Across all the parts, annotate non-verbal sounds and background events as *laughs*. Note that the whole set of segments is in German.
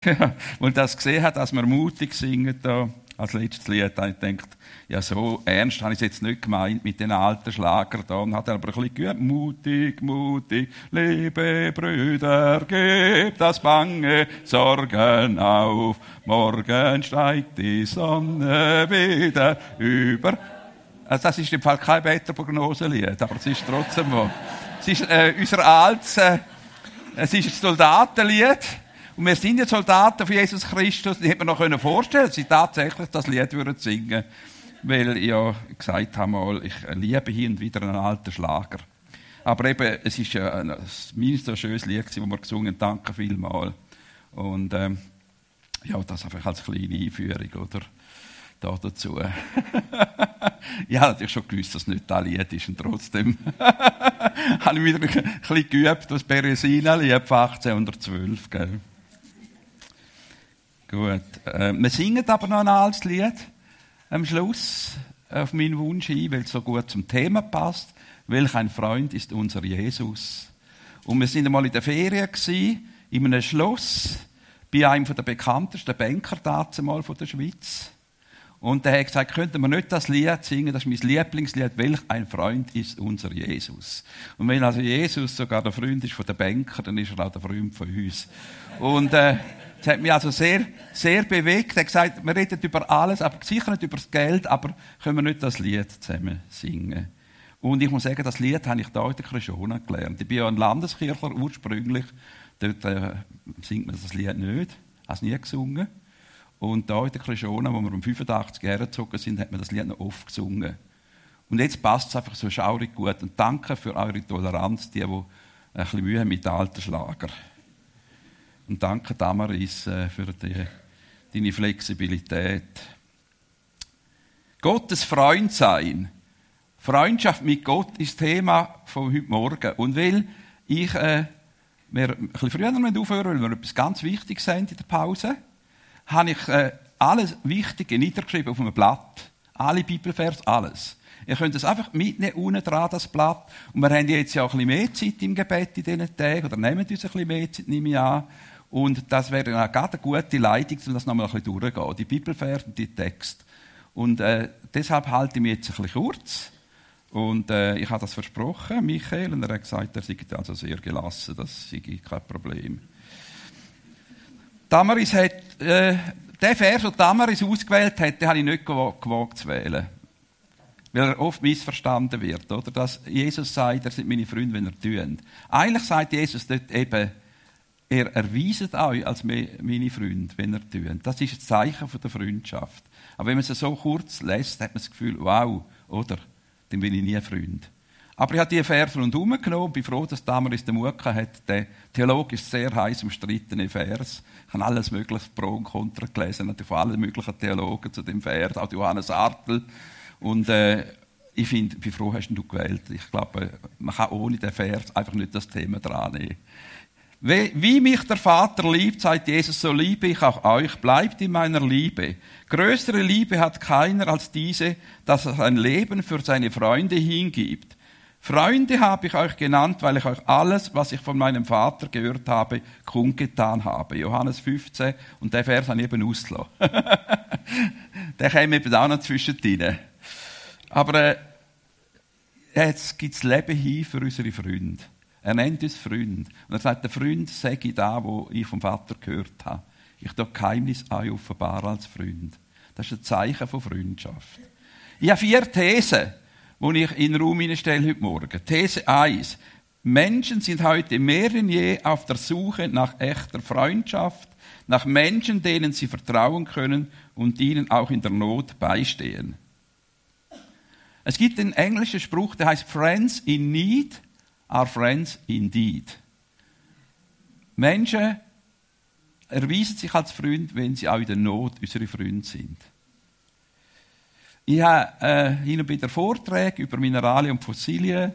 *laughs* Ja, und das gesehen hat, dass wir mutig singen da als letztes Lied, habe ich gedacht, ja, so ernst habe ich es jetzt nicht gemeint mit den alten Schlager da. Und hat er aber ein bisschen gehört, mutig, mutig, liebe Brüder, gebt das bange Sorgen auf. Morgen steigt die Sonne wieder über. Also das ist im Fall kein Wetterprognoselied, aber es ist trotzdem wo. Es ist äh, unser altes, äh, es ist ein Soldatenlied. Und wir sind jetzt Soldaten von Jesus Christus. Die hätte man noch vorstellen dass sie tatsächlich das Lied würden singen Weil ich ja gesagt habe mal, ich liebe hier und wieder einen alten Schlager. Aber eben, es ist ja ein, mindestens ein schönes Lied, das wir gesungen haben. Danke vielmals. Und ähm, ja, das einfach als kleine Einführung, oder? Da dazu. *laughs* ich habe natürlich schon gewusst, dass es nicht das Lied ist. Und trotzdem *laughs* habe ich wieder ein bisschen geübt, das Beresina-Lied von 1812. Gell? Gut. Äh, wir singen aber noch ein altes Lied am Schluss auf meinen Wunsch hin, weil es so gut zum Thema passt. Welch ein Freund ist unser Jesus. Und wir sind einmal in der Ferien gewesen, in einem Schloss bei einem der bekanntesten Banker mal von der Schweiz. Und der hat gesagt, könnten wir nicht das Lied singen, das ist mein Lieblingslied, welch ein Freund ist unser Jesus. Und wenn also Jesus sogar der Freund ist von der Banker, dann ist er auch der Freund von uns. Und äh, das hat mich also sehr, sehr bewegt. Er hat gesagt, wir reden über alles, aber sicher nicht über das Geld, aber können wir nicht das Lied zusammen singen. Und ich muss sagen, das Lied habe ich da in der Krishona gelernt. Ich bin ja ein Landeskirchler ursprünglich. Dort äh, singt man das Lied nicht. Habe es nie gesungen. Und da in der Krishona, wo wir um 85 Jahre gezogen sind, hat man das Lied noch oft gesungen. Und jetzt passt es einfach so schaurig gut. Und danke für eure Toleranz, die, die ein bisschen Mühe haben mit alten Schlager. Und danke, Damaris, für die, deine Flexibilität. Gottes Freund sein. Freundschaft mit Gott ist das Thema von heute Morgen. Und weil ich äh, wir ein bisschen früher aufhören, weil wir etwas ganz Wichtiges sind in der Pause, habe ich äh, alles Wichtige niedergeschrieben auf einem Blatt. Alle Bibelvers, alles. Ihr könnt es einfach mitnehmen, unten dran, das Blatt. Und wir haben jetzt ja auch ein bisschen mehr Zeit im Gebet in diesen Tagen, oder nehmen uns ein bisschen mehr Zeit, nehme ich an. Und das wäre dann gerade eine gute Leitung, um das nochmal ein bisschen durchzugehen. Die Bibelverse und die Texte. Und äh, deshalb halte ich mich jetzt ein bisschen kurz. Und äh, ich habe das versprochen, Michael, und er hat gesagt, er sei also sehr gelassen, das sei kein Problem. Damaris hat, äh, den Vers, den Damaris ausgewählt hat, den habe ich nicht gewagt zu wählen. Weil er oft missverstanden wird, oder? Dass Jesus sagt, er sind meine Freunde, wenn er tun. Eigentlich sagt Jesus dort eben, er erweist euch als meine Freunde, wenn er tun. Das ist ein Zeichen von der Freundschaft. Aber wenn man es so kurz lässt, hat man das Gefühl, wow, oder? Dann bin ich nie Freund. Aber ich habe diese Vers rundherum genommen und bin froh, dass Damaris den Mut hat. Der Theologe ist sehr heiß umstrittene Vers. Ich habe alles mögliche Pro und Contra gelesen, von allen möglichen Theologen zu dem Vers, auch Johannes Artel. Und äh, ich finde, bin froh, hast du gewählt. Ich glaube, man kann ohne den Vers einfach nicht das Thema dran nehmen. Wie mich der Vater liebt, sagt Jesus, so liebe ich auch euch, bleibt in meiner Liebe. Größere Liebe hat keiner als diese, dass er sein Leben für seine Freunde hingibt. Freunde habe ich euch genannt, weil ich euch alles, was ich von meinem Vater gehört habe, kundgetan habe. Johannes 15, und der Vers ich eben ausgelassen. *laughs* der käme eben auch noch zwischendrin. Aber äh, jetzt gibt es Leben hin für unsere Freunde. Er nennt uns Freund. Und er sagt, der Freund sage ich da, wo ich vom Vater gehört habe. Ich tue Geheimnis euch offenbar als Freund. Das ist ein Zeichen von Freundschaft. Ich habe vier Thesen, die ich in den Raum stelle heute Morgen. These 1. Menschen sind heute mehr denn je auf der Suche nach echter Freundschaft, nach Menschen, denen sie vertrauen können und ihnen auch in der Not beistehen. Es gibt einen englischen Spruch, der heißt Friends in Need are friends indeed. Menschen erweisen sich als Freund, wenn sie auch in der Not unsere Freunde sind. Ich habe äh, hin und wieder Vorträge über Mineralien und Fossilien.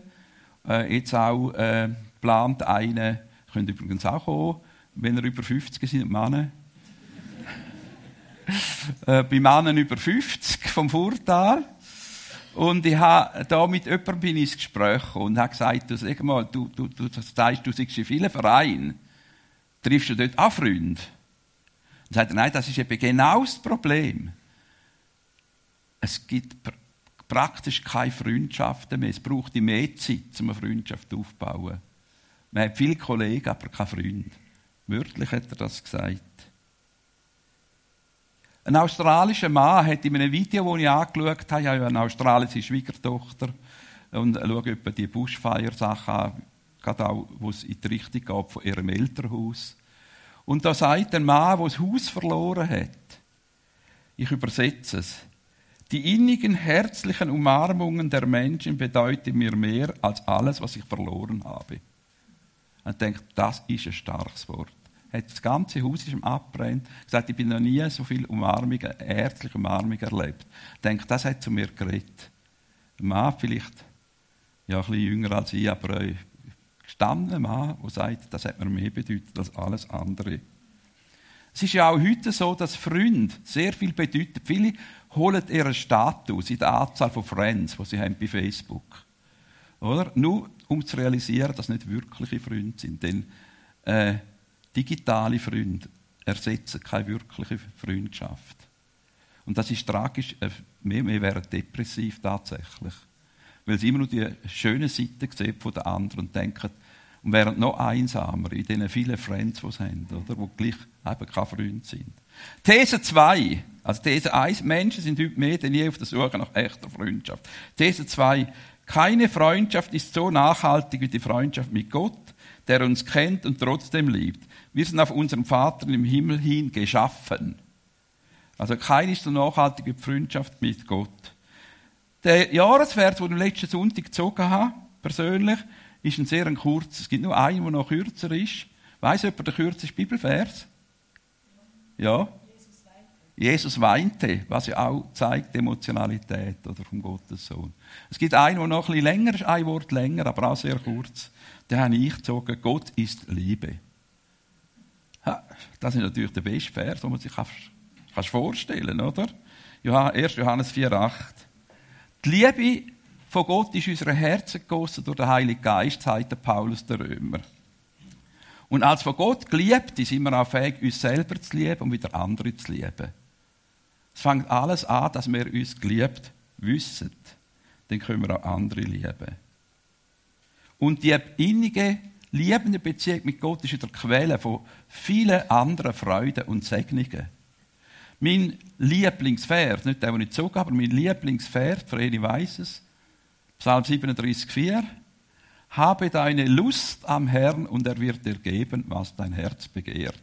Äh, jetzt auch äh, geplant einen, könnt übrigens auch kommen, wenn ihr über 50 sind, Männer. *laughs* äh, bei Männern über 50 vom Vorteil. Und ich habe da mit jemandem bin ins Gespräch und habe gesagt, du, sag mal, du, du, du sagst, du siehst in vielen Vereinen, triffst du dort auch Freunde? sagt er, nein, das ist eben genau das Problem. Es gibt pr praktisch keine Freundschaften mehr. Es braucht mehr Zeit, um eine Freundschaft aufzubauen. Man hat viele Kollegen, aber keine Freunde. Wörtlich hat er das gesagt. Ein australischer Mann hat in einem Video, das ich angeschaut habe, ich habe eine australische Schwiegertochter und schaue etwa die Bushfire-Sachen an, gerade auch, wo es in die Richtung geht von ihrem Elternhaus. Und da sagt ein Mann, der das Haus verloren hat, ich übersetze es, die innigen, herzlichen Umarmungen der Menschen bedeuten mir mehr als alles, was ich verloren habe. Und denkt, das ist ein starkes Wort. Hat das ganze Haus ist ihm abbrennt. Gesagt, ich bin noch nie so viel Umarmung, herzliche Umarmung erlebt. Denkt, das hat zu mir geredet. Ein Mann vielleicht, ja, ein bisschen jünger als ich, aber ein gestandener Mann, der sagt, das hat mir mehr bedeutet als alles andere. Es ist ja auch heute so, dass Freunde sehr viel bedeuten. Viele holen ihren Status in der Anzahl von Friends, die sie haben bei Facebook. Oder? Nur um zu realisieren, dass nicht wirkliche Freunde sind. Denn äh, digitale Freunde ersetzen keine wirkliche Freundschaft. Und das ist tragisch. Äh, wir, wir wären depressiv tatsächlich. Weil sie immer nur die schöne Seite sehen von den anderen und denken, und wären noch einsamer in diesen vielen Friends, die sie haben, oder? Die gleich eben keine Freunde sind. These 2. Also These 1. Menschen sind heute mehr denn je auf der Suche nach echter Freundschaft. These 2. Keine Freundschaft ist so nachhaltig wie die Freundschaft mit Gott, der uns kennt und trotzdem liebt. Wir sind auf unseren Vater im Himmel hin geschaffen. Also keine ist so nachhaltig wie die Freundschaft mit Gott. Der Jahresvers, den ich letzten Sonntag gezogen habe, persönlich, ist ein sehr kurzer. Es gibt nur einen, der noch kürzer ist. Weiss jemand der kürzeste Bibelvers? Ja? Jesus weinte, was ja auch zeigt Emotionalität oder vom Gottessohn. Es gibt einen, der noch ein bisschen länger ist, ein Wort länger, aber auch sehr kurz. Den habe ich gezogen. Gott ist Liebe. Das ist natürlich der beste Vers, den man sich vorstellen kann, oder? 1. Johannes 4,8. Die Liebe von Gott ist unser Herzen gegossen durch den Heiligen Geist, sagt der Paulus der Römer. Und als von Gott geliebt sind wir auch fähig, uns selber zu lieben und wieder andere zu lieben. Es fängt alles an, dass wir uns geliebt wissen. Dann können wir auch andere lieben. Und die innige, liebende Beziehung mit Gott ist in der Quelle von vielen anderen Freuden und Segnungen. Mein Lieblingsvers, nicht der, den ich zog, aber mein Lieblingsvers, für weiß es, Psalm 37, 4. Habe deine Lust am Herrn und er wird dir geben, was dein Herz begehrt.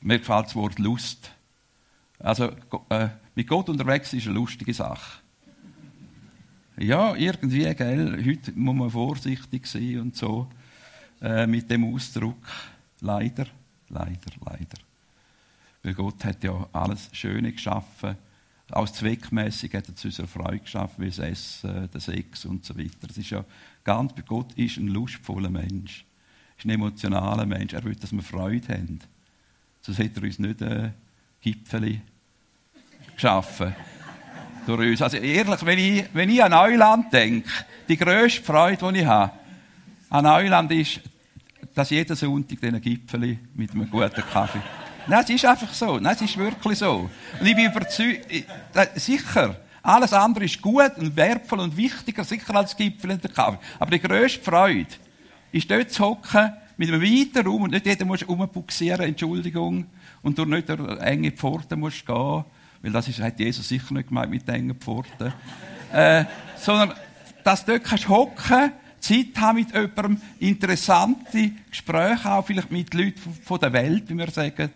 Mir gefällt das Wort Lust. Also äh, mit Gott unterwegs ist eine lustige Sache. Ja, irgendwie, gell, heute muss man vorsichtig sein und so äh, mit dem Ausdruck. Leider, leider, leider. Weil Gott hat ja alles Schöne geschaffen auch zweckmäßig hat er zu unserer Freude geschaffen, wie das Essen, der Sex und so weiter. Das ist ja ganz, Gott ist ein lustvoller Mensch. ist ein emotionaler Mensch. Er will, dass wir Freude haben. Sonst hätte er uns nicht ein Gipfel geschaffen. Durch uns. Also ehrlich, wenn ich, wenn ich an Neuland denke, die grösste Freude, die ich habe an Neuland ist, dass jeden Sonntag diesen Gipfel mit einem guten Kaffee Nein, es ist einfach so. Nein, es ist wirklich so. Und ich bin überzeugt, sicher, alles andere ist gut und wertvoll und wichtiger, sicher als Gipfel in der Kaffee. Aber die grösste Freude ist dort zu hocken, mit einem weiten Raum und nicht jeder muss rumbuxieren, Entschuldigung, und durch nicht durch enge Pforten musst gehen, weil das ist, hat Jesus sicher nicht gemeint mit engen Pforten, *laughs* äh, sondern, dass du dort kannst hocken, Zeit haben mit jemandem, interessante Gespräche auch vielleicht mit Leuten von der Welt, wie wir sagen,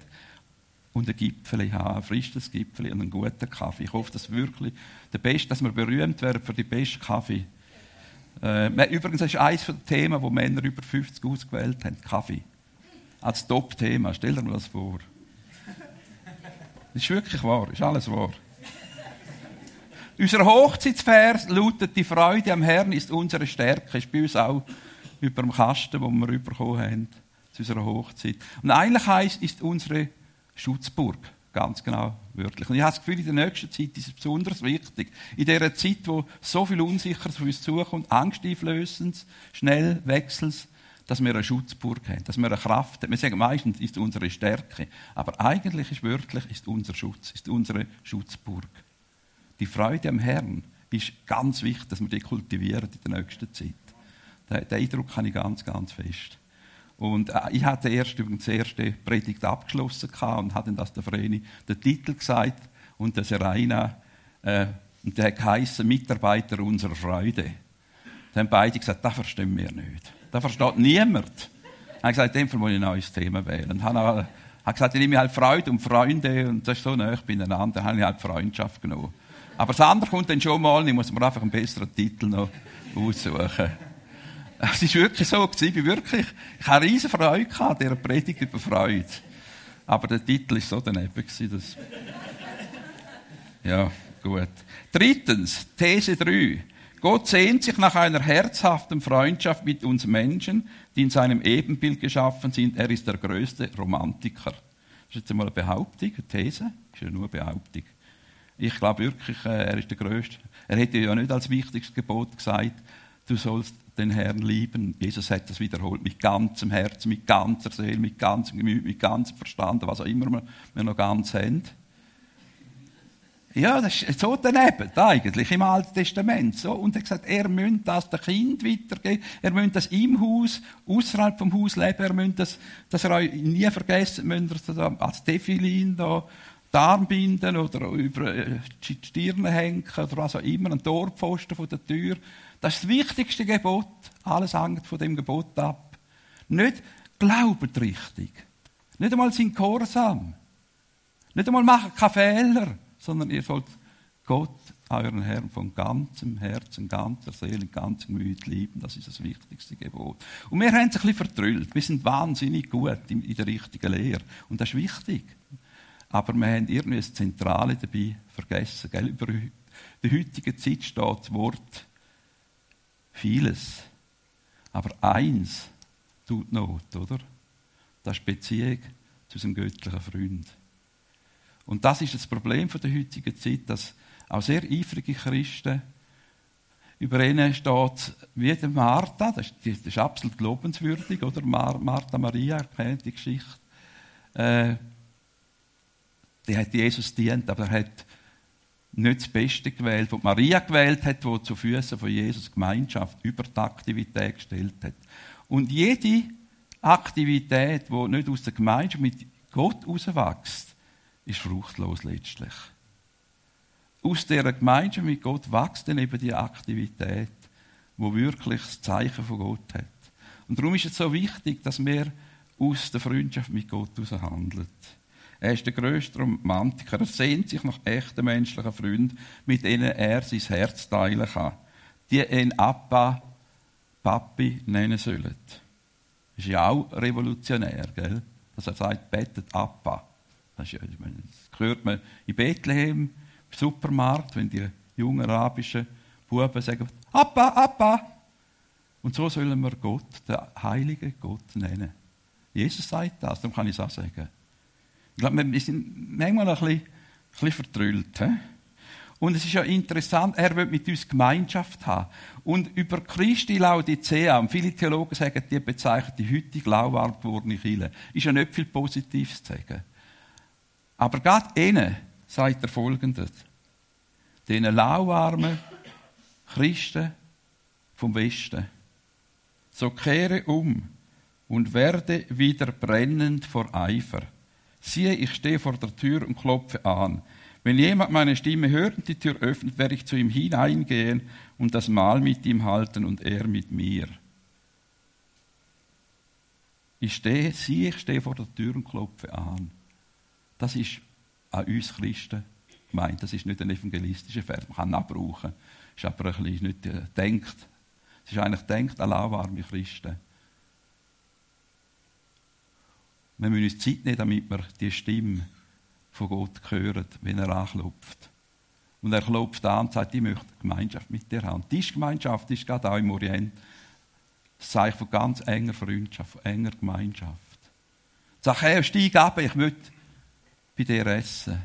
und ein Gipfel haben, ein frisches Gipfel und einen guten Kaffee. Ich hoffe, dass wirklich der Beste, dass wir berühmt werden für den besten Kaffee. Äh, übrigens ist eines der Themen, wo Männer über 50 ausgewählt haben, Kaffee. Als Top-Thema. Stell dir mal das vor. Das ist wirklich wahr, ist alles wahr. Unser Hochzeitsvers lautet, die Freude am Herrn ist unsere Stärke. Ist bei uns auch über dem Kasten, den wir bekommen haben, zu unserer Hochzeit. Und eigentlich heisst, ist unsere Schutzburg. Ganz genau, wörtlich. Und ich habe das Gefühl, in der nächsten Zeit ist es besonders wichtig. In dieser Zeit, wo so viel Unsicheres auf uns zukommt, angsteinflößend, schnell, wechselnd, dass wir eine Schutzburg haben, dass wir eine Kraft haben. Wir sagen meistens, ist unsere Stärke. Aber eigentlich ist wörtlich, ist unser Schutz, ist unsere Schutzburg. Die Freude am Herrn ist ganz wichtig, dass wir die kultivieren in der nächsten Zeit. Den Eindruck habe ich ganz, ganz fest. Und äh, ich hatte erst übrigens die erste Predigt abgeschlossen und hatte das der Vreni den Titel gesagt und der Serena äh, und der geheißen Mitarbeiter unserer Freude. Dann haben beide gesagt, das verstehen wir nicht. Das versteht niemand. Ich habe gesagt, in dem Fall muss ich ein neues Thema wählen. Und habe gesagt, ich nehme halt Freude und Freunde und das ist so nah beieinander. Dann habe ich halt Freundschaft genommen. Aber das andere kommt dann schon mal ich muss mir einfach einen besseren Titel noch aussuchen. Es war wirklich so, ich bin wirklich, ich hatte riesen Freude an dieser Predigt über Freude. Aber der Titel war so daneben, dass, ja, gut. Drittens, These 3. Gott sehnt sich nach einer herzhaften Freundschaft mit uns Menschen, die in seinem Ebenbild geschaffen sind. Er ist der größte Romantiker. Das ist jetzt einmal eine Behauptung, eine These. Das ist ja nur eine Behauptung. Ich glaube wirklich, äh, er ist der Größte. Er hätte ja nicht als wichtigstes Gebot gesagt, du sollst den Herrn lieben. Jesus hat das wiederholt mit ganzem Herzen, mit ganzer Seele, mit ganzem Gemüt, mit ganzem Verstand, was auch immer wir noch ganz haben. Ja, das ist so daneben, eigentlich, im Alten Testament. So. Und er hat gesagt, er müsste das dem Kind weitergeben, er müsste das im Haus, außerhalb vom Haus leben, er müsste das, dass er euch nie vergessen, müsst ihr als Defilin da, die Armbinden oder über äh, die Stirne hängen oder was auch immer, ein Torpfosten von der Tür. Das ist das wichtigste Gebot. Alles hängt von dem Gebot ab. Nicht glaubet richtig. Nicht einmal sind Gehorsam. Nicht einmal machen keine Fehler sondern ihr sollt Gott, euren Herrn, von ganzem Herzen, ganzer Seele, ganzem Gemüt lieben. Das ist das wichtigste Gebot. Und wir haben es ein bisschen vertrüllt. Wir sind wahnsinnig gut in, der richtigen Lehre. Und das ist wichtig. Aber wir haben irgendwie das Zentrale dabei vergessen. Gell? Über die heutige Zeit steht das Wort vieles. Aber eins tut Not, oder? Das ist Beziehung zu seinem göttlichen Freund. Und das ist das Problem der heutigen Zeit, dass auch sehr eifrige Christen über ihnen steht, wie der Martha, das ist, das ist absolut lobenswürdig, oder? Martha Maria, kennt die Geschichte. Äh, die hat Jesus dient, aber er hat nicht das Beste gewählt, was Maria gewählt hat, wo zu Füßen von Jesus Gemeinschaft über die Aktivität gestellt hat. Und jede Aktivität, die nicht aus der Gemeinschaft mit Gott herauswächst, ist fruchtlos letztlich. Aus dieser Gemeinschaft mit Gott wächst dann eben die Aktivität, wo wirklich das Zeichen von Gott hat. Und darum ist es so wichtig, dass wir aus der Freundschaft mit Gott heraus handeln. Er ist der grösste Romantiker. Er sehnt sich nach echten menschlichen Freunden, mit denen er sein Herz teilen kann. Die ihn Appa, Papi nennen sollen. Das ist ja auch revolutionär, gell? Dass er sagt, bettet Appa. Das, ist, das hört man in Bethlehem, im Supermarkt, wenn die jungen arabischen Buben sagen, Appa, Appa. Und so sollen wir Gott, den heiligen Gott, nennen. Jesus sagt das, darum kann ich es auch sagen. Ich glaube, wir sind manchmal ein bisschen, ein bisschen vertrüllt. He? Und es ist ja interessant, er will mit uns Gemeinschaft haben. Und über Christi Laodicea, und viele Theologen sagen, die bezeichnet die heutige lauwarm gewordene Kirche, ist ja nicht viel Positives zu sagen. Aber gerade ihnen sagt er folgendes. Den lauwarmen Christen vom Westen. So kehre um und werde wieder brennend vor Eifer. Siehe, ich stehe vor der Tür und klopfe an. Wenn jemand meine Stimme hört und die Tür öffnet, werde ich zu ihm hineingehen und das Mahl mit ihm halten und er mit mir. Ich stehe, siehe, ich stehe vor der Tür und klopfe an. Das ist an uns Christen gemeint. Das ist nicht ein evangelistischer Vers. Man kann ihn abbrauchen. Ist aber ein bisschen nicht äh, denkt. Es ist eigentlich denkt an lauwarme Christen. Wir müssen uns Zeit nehmen, damit wir die Stimme von Gott hören, wenn er anklopft. Und er klopft an und sagt, ich möchte Gemeinschaft mit dir haben. Die Gemeinschaft ist gerade auch im Orient das Zeichen von ganz enger Freundschaft, von enger Gemeinschaft. Zachäus, steig ab, ich möchte bei dir essen.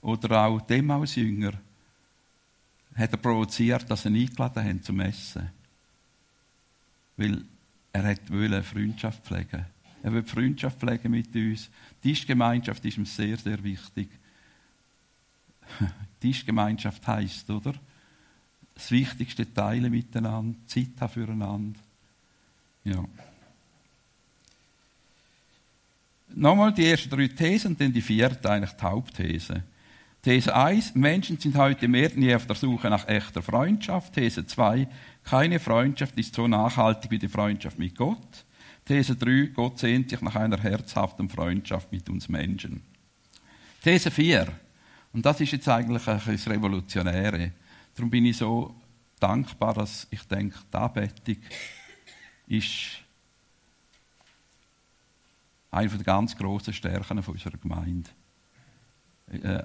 Oder auch dem als Jünger hat er provoziert, dass sie ihn eingeladen haben zum Essen. Weil er wollte Freundschaft pflegen. Er will Freundschaft pflegen mit uns. Tischgemeinschaft ist ihm sehr, sehr wichtig. *laughs* Tischgemeinschaft heisst, oder? Das Wichtigste teilen miteinander, Zeit haben füreinander. Ja. Nochmal die ersten drei Thesen dann die vierte, eigentlich die Hauptthese. These 1, Menschen sind heute mehr denn je auf der Suche nach echter Freundschaft. These 2, keine Freundschaft ist so nachhaltig wie die Freundschaft mit Gott. These 3, Gott sehnt sich nach einer herzhaften Freundschaft mit uns Menschen. These 4, und das ist jetzt eigentlich das Revolutionäre. Darum bin ich so dankbar, dass ich denke, die Anbetung ist eine der ganz grossen Stärken unserer Gemeinde. Äh,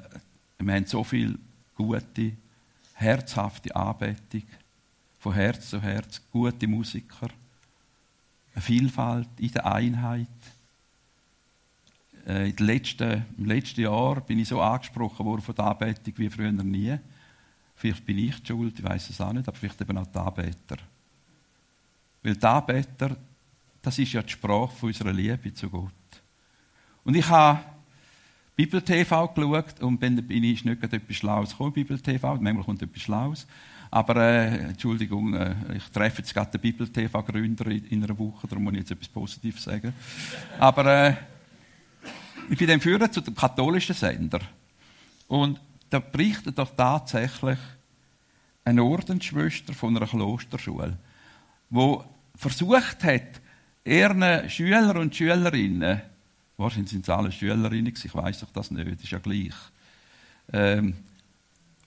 wir haben so viel gute, herzhafte Anbetung, von Herz zu Herz, gute Musiker, Vielfalt in der Einheit. Äh, Im letzten Jahr bin ich so angesprochen worden von der Anbetung wie früher nie. Vielleicht bin ich schuld, ich weiß es auch nicht, aber vielleicht eben auch die Anbeter. Weil die Anbeter, das ist ja die Sprache von unserer Liebe zu Gott. Und ich habe Bibel TV geschaut und dann bin ich nicht etwas Schlaues gekommen, Bibel TV, manchmal kommt etwas Schlaues. Aber, äh, Entschuldigung, äh, ich treffe jetzt gerade den Bibel TV-Gründer in, in, einer Woche, darum muss ich jetzt etwas Positives sagen. Aber äh, ich bin dann führen zu dem katholischen Sender. Und da berichtet doch tatsächlich eine Ordensschwester von einer Klosterschule, die versucht hat, ihren Schüler und Schülerinnen Wahrscheinlich sind es alle Schülerinnen, ich weiß doch das nicht, ist ja gleich. Ähm,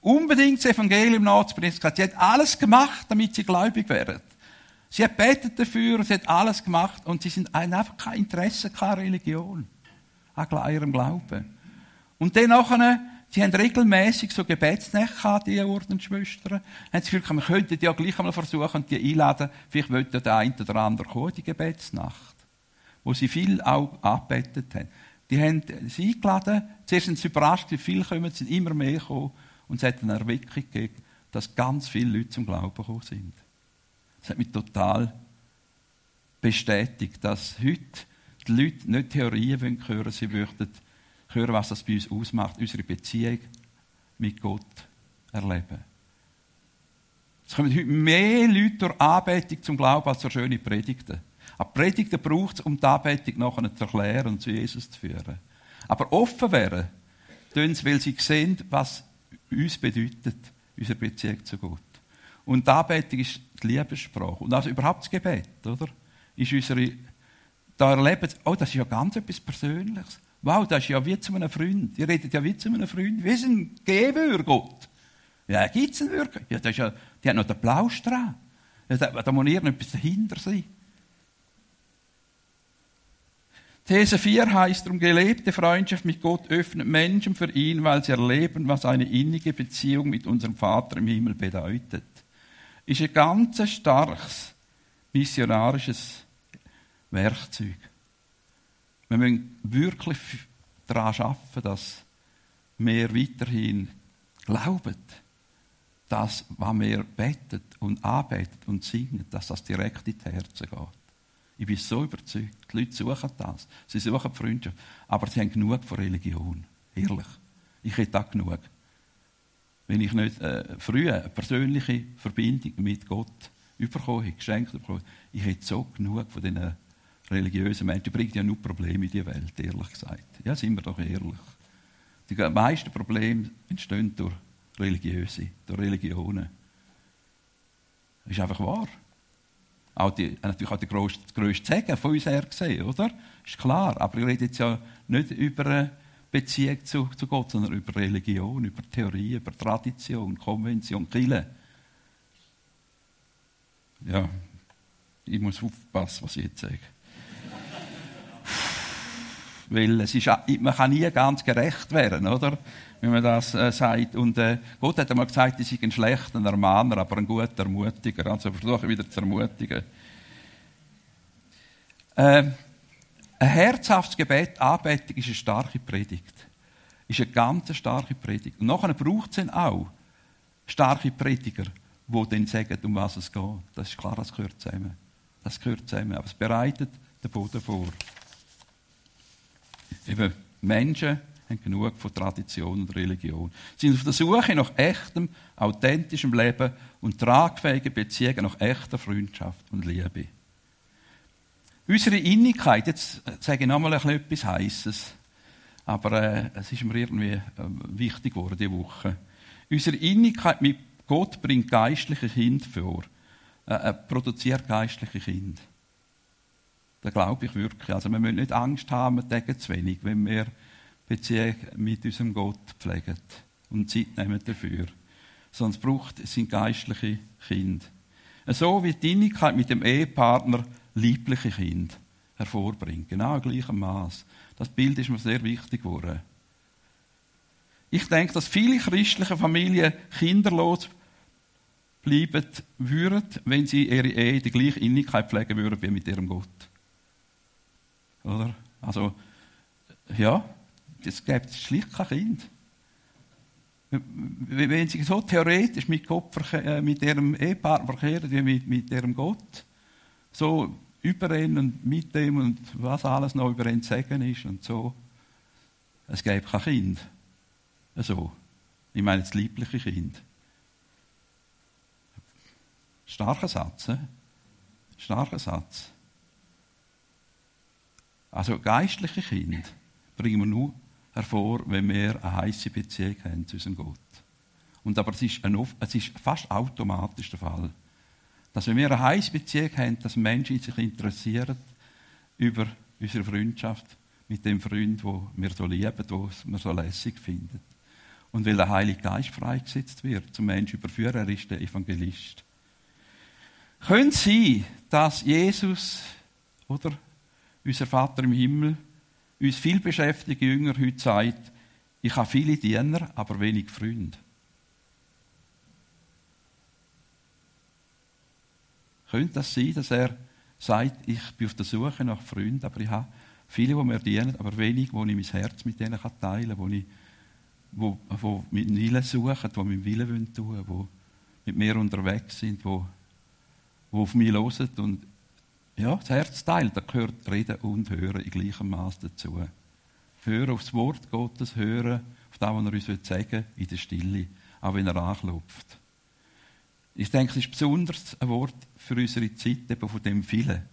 unbedingt das Evangelium nachzubringen. Sie hat alles gemacht, damit sie gläubig werden. Sie hat betet dafür, sie hat alles gemacht und sie sind einfach kein Interesse, keine Religion an ihrem Glauben. Und dann nachher, sie haben regelmäßig so Gebetsnächte gehabt, die Ordensschwestern. Haben sie Gefühl, wir könnten die ja gleich einmal versuchen und die einladen. Vielleicht wollte der eine oder andere kommen, die Gebetsnacht wo sie viel auch angebetet haben. Die haben sie eingeladen, zuerst sind sie überrascht, wie viele kommen, sind immer mehr gekommen und es hat eine Erweckung gegeben, dass ganz viele Leute zum Glauben gekommen sind. Das hat mich total bestätigt, dass heute die Leute nicht Theorien hören wollen, sie möchten hören, was das bei uns ausmacht, unsere Beziehung mit Gott erleben. Es kommen heute mehr Leute durch Anbetung zum Glauben als durch schöne Predigten. Aber Predigten braucht es, um die Anbetung nachher zu erklären und zu Jesus zu führen. Aber offen werden, tun sie, weil sie sehen, was uns bedeutet, unsere Beziehung zu Gott. Und die Anbetung ist die Liebessprache. Und also überhaupt das Gebet, oder? Ist unsere, da erleben oh, das ist ja ganz etwas Persönliches. Wow, das ist ja wie zu einem Freund. Ihr redet ja wie zu einem Freund. Wir sind Geber, Gott. Ja, gibt es einen wirklich? Ja, das ist ja, die hat noch den dran. Ja, da, da muss irgendetwas dahinter sein. These 4 heißt darum, gelebte Freundschaft mit Gott öffnet Menschen für ihn, weil sie erleben, was eine innige Beziehung mit unserem Vater im Himmel bedeutet. Ist ein ganz starkes missionarisches Werkzeug. Wir müssen wirklich daran arbeiten, dass wir weiterhin glauben, dass, was wir betet und arbeitet und singen, dass das direkt in die Herzen geht. Ich bin so überzeugt. Die Leute suchen das. Sie suchen Freundschaft. Aber sie haben genug von Religion. Ehrlich. Ich hätte auch genug. Wenn ich nicht äh, früher eine persönliche Verbindung mit Gott bekommen hätte, geschenkt bekommen ich hätte so genug von diesen religiösen Menschen. Die bringen ja nur Probleme in die Welt, ehrlich gesagt. Ja, sind wir doch ehrlich. Die meisten Probleme entstehen durch Religiöse, durch Religionen. Das ist einfach wahr. Auch die, natürlich auch der grösste, Segen von uns her gesehen, oder? Ist klar. Aber ich rede jetzt ja nicht über eine Beziehung zu, zu Gott, sondern über Religion, über Theorie, über Tradition, Konvention, Kille. Ja, ich muss aufpassen, was ich jetzt sage. Weil es ist, man kann nie ganz gerecht werden, oder? Wenn man das äh, sagt. Und äh, Gott hat einmal gesagt, ich sei ein schlechter Ermahner, aber ein guter Ermutiger. Also versuche wieder zu ermutigen. Äh, ein herzhaftes Gebet, Anbetung ist eine starke Predigt. Ist eine ganz starke Predigt. Und nachher braucht es auch starke Prediger, die dann sagen, um was es geht. Das ist klar, das gehört zusammen. Das gehört zusammen. Aber es bereitet den Boden vor. Eben, Menschen haben genug von Tradition und Religion. Sie sind auf der Suche nach echtem, authentischem Leben und tragfähigen Beziehungen nach echter Freundschaft und Liebe. Unsere Innigkeit, jetzt sage ich nochmal etwas Heißes, aber äh, es ist mir irgendwie äh, wichtig geworden diese Woche. Unsere Innigkeit mit Gott bringt geistliche Kinder vor, äh, äh, produziert geistliche Kinder. Da glaube ich wirklich. Also wir müssen nicht Angst haben, wir denken zu wenig, wenn wir Beziehung mit unserem Gott pflegen und Zeit nehmen dafür. Es braucht, es sind geistliche Kinder. So wie die Innigkeit mit dem Ehepartner liebliche Kinder hervorbringt. Genau im gleichen Maß. Das Bild ist mir sehr wichtig geworden. Ich denke, dass viele christliche Familien kinderlos bleiben würden, wenn sie ihre Ehe die gleiche Innigkeit pflegen würden wie mit ihrem Gott. Oder? Also, ja, es gibt schlicht kein Kind. Wenn sie so theoretisch mit, Gott, äh, mit ihrem Ehepartner verkehren wie mit, mit ihrem Gott, so über ihn und mit dem und was alles noch über ihn zu sagen ist und so, es gibt kein Kind. So. Ich meine das liebliche Kind. Starker Satz, eh? Starker Satz. Also geistliche Kinder bringen wir nur hervor, wenn wir eine heiße Beziehung haben zu unserem Gott. Und aber es ist, ein, es ist fast automatisch der Fall, dass wenn wir eine heiße Beziehung haben, dass Menschen sich interessieren über unsere Freundschaft mit dem Freund, wo wir so lieben, wo wir so lässig finden. Und weil der Heilige Geist freigesetzt wird, zum Menschen überführen, er ist der Evangelist. Könnte es sein, dass Jesus oder unser Vater im Himmel uns viel beschäftigte Jünger heute sagt, ich habe viele Diener, aber wenig Freunde. Könnte das sein, dass er sagt, ich bin auf der Suche nach Freunden, aber ich habe viele, die mir dienen, aber wenig, wo ich mein Herz mit denen teilen kann, wo, wo, wo mit dem Willen suchen, die meinen Willen tun wollen, die mit mir unterwegs sind, die, die auf mich hören und ja, das Herz teilt, da gehört Reden und Hören in gleichem Maß dazu. Hören auf das Wort Gottes, hören auf das, was er uns sagen will, in der Stille, auch wenn er anklopft. Ich denke, es ist besonders ein Wort für unsere Zeit, eben von dem Viele,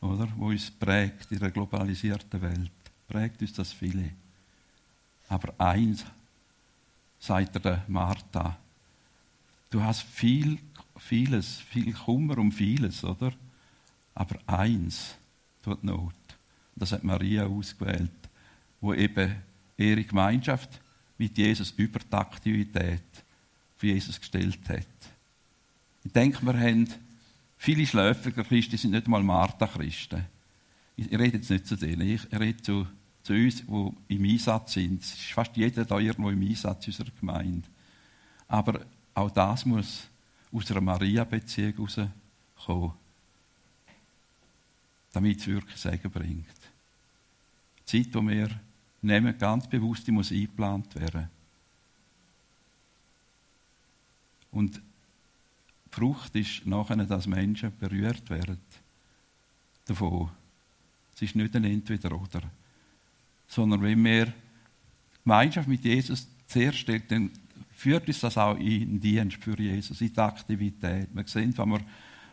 oder? Wo uns prägt in der globalisierten Welt. Prägt uns das Viele. Aber eins, sagt er der Martha, du hast viel, vieles, viel Kummer um vieles, oder? Aber eins tut Not. Das hat Maria ausgewählt, wo eben ihre Gemeinschaft mit Jesus über die Aktivität für Jesus gestellt hat. Ich denke, wir haben viele schläfrige Christen, sind nicht einmal Martha-Christen. Ich rede jetzt nicht zu denen, ich rede zu, zu uns, die im Einsatz sind. Es ist fast jeder da irgendwo im Einsatz unserer Gemeinde. Aber auch das muss aus einer Maria-Beziehung herauskommen damit es wirklich Segen bringt. Die Zeit, die wir nehmen, ganz bewusst, die muss eingeplant werden. Und Frucht ist nachher, dass Menschen berührt werden davon. Es ist nicht ein Entweder-Oder. Sondern wenn wir Gemeinschaft mit Jesus zuerst dann führt uns das auch in den Dienst für Jesus, in die Aktivität. Wir sehen, wenn wir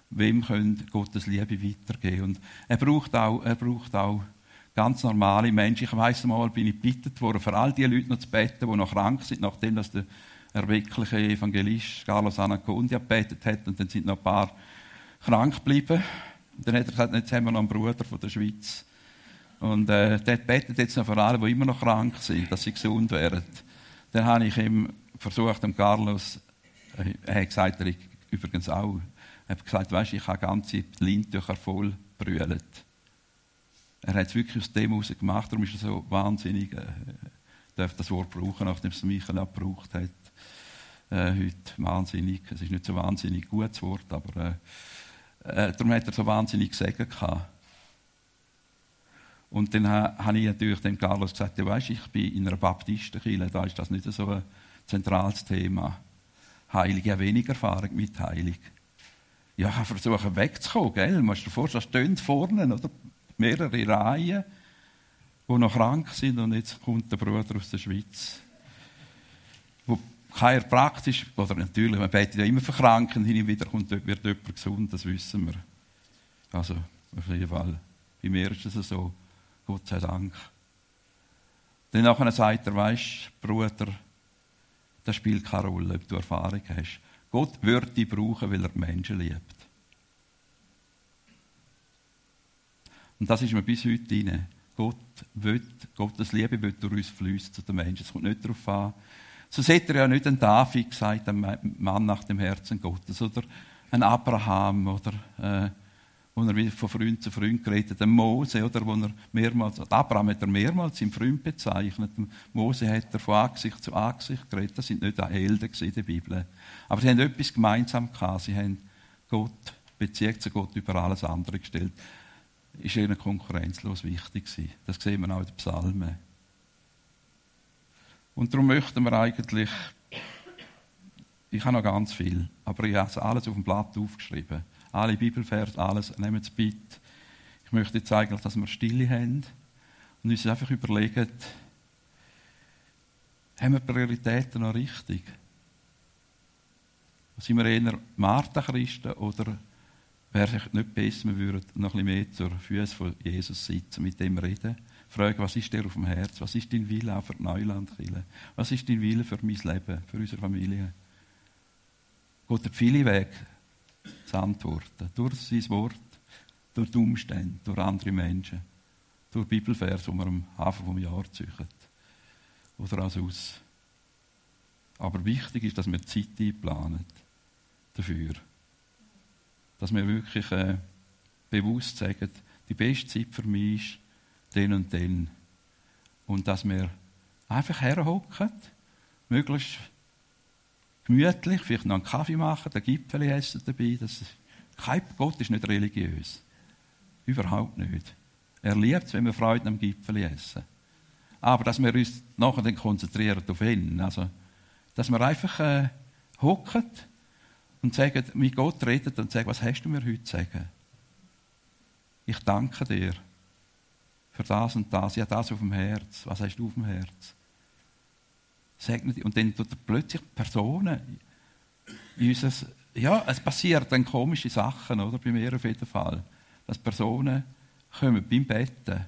wem können Gottes Liebe weitergeben. Und er braucht auch, er braucht auch ganz normale Menschen. Ich weiss mal, bin ich gebeten worden, für all die Leute noch zu beten, die noch krank sind, nachdem dass der erweckliche Evangelist Carlos Anacondia gebetet hat. Und dann sind noch ein paar krank geblieben. Und dann hat er gesagt, jetzt haben wir noch einen Bruder von der Schweiz. Und äh, der betet jetzt noch für alle, die immer noch krank sind, dass sie gesund werden. Dann habe ich ihm versucht, dem Carlos, äh, er hat gesagt, er übrigens auch hat gesagt, weißt, ich habe ganze Lindtücher voll brüllt. Er hat es wirklich aus dem heraus gemacht, darum ist er so wahnsinnig, äh, darf das Wort brauchen, nachdem es Michael auch gebraucht hat. Äh, heute wahnsinnig, es ist nicht so wahnsinnig gutes Wort, aber äh, äh, darum hat er so wahnsinnig gesagt gehabt. Und dann habe ich natürlich dem Carlos gesagt, ja, weißt, ich bin in einer Baptistenkirche, da ist das nicht so ein zentrales Thema. Heilig, ja weniger Erfahrung mit Heilig. Ja, versuchen wegzukommen, gell? Du musst dir vorstellen, stehen vorne, oder? Mehrere Reihen, die noch krank sind und jetzt kommt der Bruder aus der Schweiz. Wo keiner praktisch, oder natürlich, man betet ja immer für Kranken, hin und wieder kommt, wird jemand gesund, das wissen wir. Also, auf jeden Fall. Bei mir ist es so, Gott sei Dank. Dann sagt er, weisst, Bruder, das spielt keine Rolle, ob du Erfahrung hast. Gott wird dich brauchen, weil er Menschen liebt. Und das ist mir bis heute rein. Gott will, Gottes Liebe wird durch uns fließen zu den Menschen. Es kommt nicht darauf an. So sieht er ja nicht ein David gesagt, ein Mann nach dem Herzen Gottes, oder ein Abraham, oder äh, wo er von Freund zu Freund geredet hat, Mose, oder wo er mehrmals, Abraham hat er mehrmals seinen Freund bezeichnet, Mose hat er von Angesicht zu Angesicht geredet, das sind nicht Helden in der Bibel. Aber sie haben etwas gemeinsam gehabt, sie haben Gott, Beziehung zu Gott über alles andere gestellt ist ihnen konkurrenzlos wichtig gewesen. Das sehen wir auch in den Psalmen. Und darum möchten wir eigentlich, ich habe noch ganz viel, aber ich habe alles auf dem Blatt aufgeschrieben. Alle Bibelvers, alles, nehmen Sie bitte. Ich möchte jetzt eigentlich, dass wir Stille haben und uns einfach überlegen, haben wir Prioritäten noch richtig? Sind wir eher Martha-Christen oder wäre es nicht besser, wir würden noch ein bisschen mehr zur Füße von Jesus sitzen, mit dem reden, fragen, was ist dir auf dem Herz, was ist dein Wille auch für die Neulandkirche, was ist dein Wille für mein Leben, für unsere Familie. Gott hat viele Wege zu antworten, durch sein Wort, durch die Umstände, durch andere Menschen, durch Bibelvers, die wir am Anfang vom Jahr züchen oder auch aus. Aber wichtig ist, dass wir Zeit einplanen dafür dass wir wirklich äh, bewusst sagen, die beste Zeit für mich ist den und den. Und dass wir einfach herhocken, möglichst gemütlich, vielleicht noch einen Kaffee machen, einen Gipfel essen dabei. Das ist, kein Gott ist nicht religiös. Überhaupt nicht. Er liebt es, wenn wir Freude am Gipfel essen. Aber dass wir uns nachher dann konzentrieren auf ihn. Also, dass wir einfach äh, hocken und sagen, mit Gott redet und sagen, was hast du mir heute zu sagen? Ich danke dir für das und das. Ich habe das auf dem Herz. Was hast du auf dem Herz? Segne Und dann tut er plötzlich Personen in unser, ja, es passieren dann komische Sachen, oder? Bei mir auf jeden Fall. Dass Personen kommen beim Betten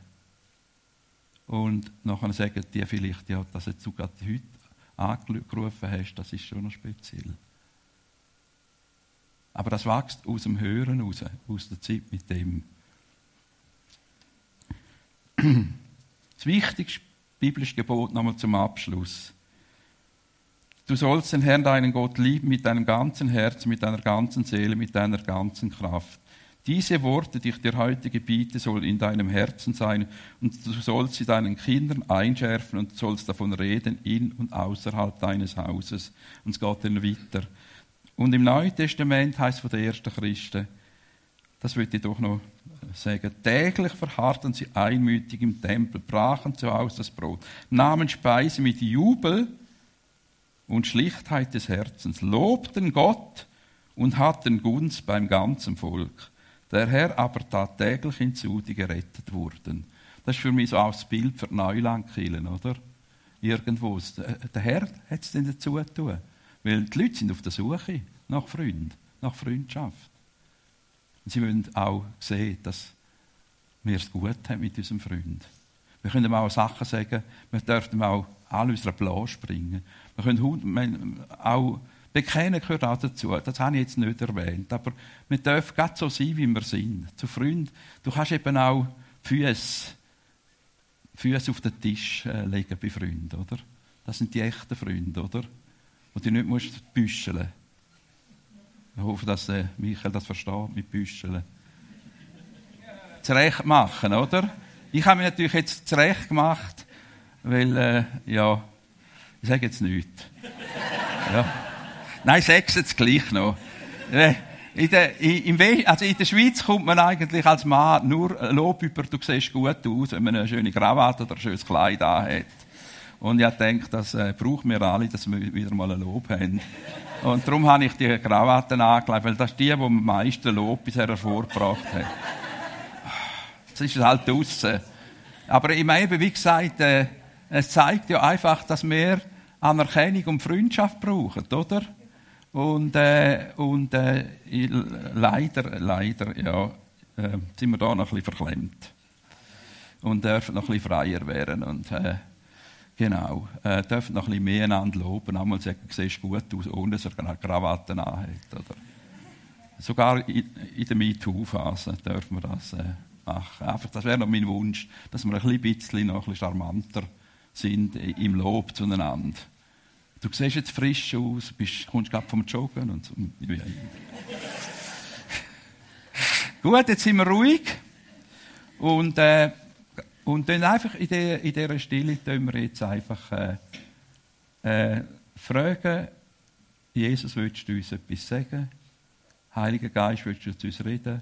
und nachher sagen die vielleicht, ja, dass du gerade heute angerufen hast, das ist schon noch speziell. Aber das wächst aus dem Hören raus, aus der Zeit mit dem. Das wichtigste biblische Gebot nochmal zum Abschluss. Du sollst den Herrn, deinen Gott, lieben mit deinem ganzen Herz, mit deiner ganzen Seele, mit deiner ganzen Kraft. Diese Worte, die ich dir heute gebiete, sollen in deinem Herzen sein und du sollst sie deinen Kindern einschärfen und sollst davon reden in und außerhalb deines Hauses. Und es geht dann weiter. Und im Neuen Testament heißt es von den ersten Christen, das würde ich doch noch sagen, täglich verharrten sie einmütig im Tempel, brachen zu Hause das Brot, nahmen Speise mit Jubel und Schlichtheit des Herzens, lobten Gott und hatten Gunst beim ganzen Volk. Der Herr aber tat täglich hinzu, die gerettet wurden. Das ist für mich so auch das Bild für Neulandkirchen, oder? Irgendwo. Der Herr hat es denn dazu tun. Weil die Leute sind auf der Suche nach Freunden, nach Freundschaft. Und sie müssen auch sehen, dass wir es gut haben mit unserem Freund. Wir können auch Sachen sagen, wir dürfen auch alle unserer Blase springen. Können auch bekennen gehört auch dazu. Das habe ich jetzt nicht erwähnt. Aber wir dürfen ganz so sein, wie wir sind. Zu Freunden. Du kannst eben auch Füße, Füße auf den Tisch äh, legen bei Freunden, oder? Das sind die echten Freunde, oder? Und du nicht musst büscheln. Ich hoffe, dass äh, Michael das versteht mit büscheln. Zurecht machen, oder? Ich habe mich natürlich jetzt zurecht gemacht, weil, äh, ja, ich sage jetzt nichts. Ja. Nein, es jetzt gleich noch. Äh, in der, in, also in der Schweiz kommt man eigentlich als Mann nur Lob über, du siehst gut aus, wenn man eine schöne Krawatte oder ein schönes Kleid hat. Und ich denke, das äh, brauchen wir alle, dass wir wieder mal ein Lob haben. Und darum habe ich die Krawatte angelegt, weil das ist die, die am meisten Lob bisher hervorgebracht hat. Das ist halt draussen. Aber ich meine, wie gesagt, äh, es zeigt ja einfach, dass wir Anerkennung und Freundschaft brauchen, oder? Und, äh, und äh, leider, leider, ja, äh, sind wir da noch ein bisschen verklemmt. Und dürfen noch ein bisschen freier werden. Und, äh, genau, äh, dürfen noch ein bisschen mehr einander loben. Einmal sagen, du siehst gut aus, ohne dass er eine Krawatte anhat. Oder? Sogar in, in der MeToo-Phase dürfen wir das äh, machen. Einfach, das wäre noch mein Wunsch, dass wir ein bisschen, noch ein bisschen charmanter sind im Lob zueinander. Du siehst jetzt frisch aus, bist, kommst gerade vom Joggen und so. *laughs* Gut, jetzt sind wir ruhig. Und, äh, und dann einfach in, der, in dieser Stille tun wir jetzt einfach äh, äh, fragen, Jesus, willst du uns etwas sagen? Heiliger Geist, willst du zu uns reden?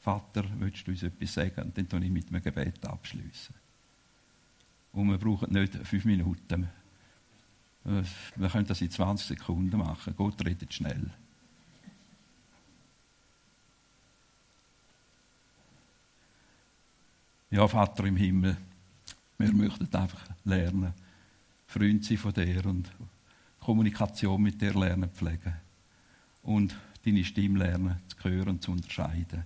Vater, willst du uns etwas sagen? Und dann tue ich mit einem Gebet abschließen. Und wir brauchen nicht fünf Minuten. Wir können das in 20 Sekunden machen. Gott redet schnell. Ja, Vater im Himmel, wir möchten einfach lernen, Freund sein von dir und Kommunikation mit dir lernen pflegen. Und deine Stimme lernen zu hören und zu unterscheiden.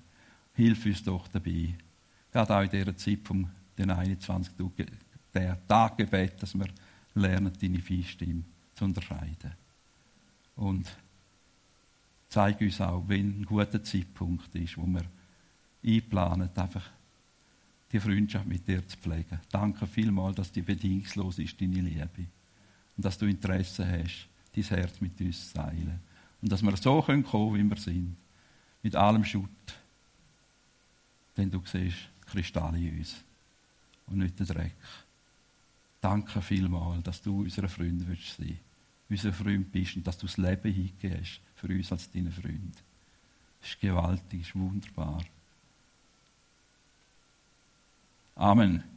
Hilf uns doch dabei. Gerade auch in dieser Zeit vom den 21 der Taggebet, dass wir lernen, deine Feinstimme zu unterscheiden. Und zeig uns auch, wenn ein guter Zeitpunkt ist, wo wir einplanen, einfach die Freundschaft mit dir zu pflegen. Danke vielmals, dass die bedingungslos ist, deine Liebe. Und dass du Interesse hast, dein Herz mit uns zu teilen. Und dass wir so kommen können, wie wir sind. Mit allem Schutt. Denn du siehst Kristalle in uns. Und nicht den Dreck. Danke vielmals, dass du unser Freund willst. Unser Freund bist und dass du das Leben hingegeben hast für uns als deinen Freund. Das ist gewaltig, das ist wunderbar. Amen.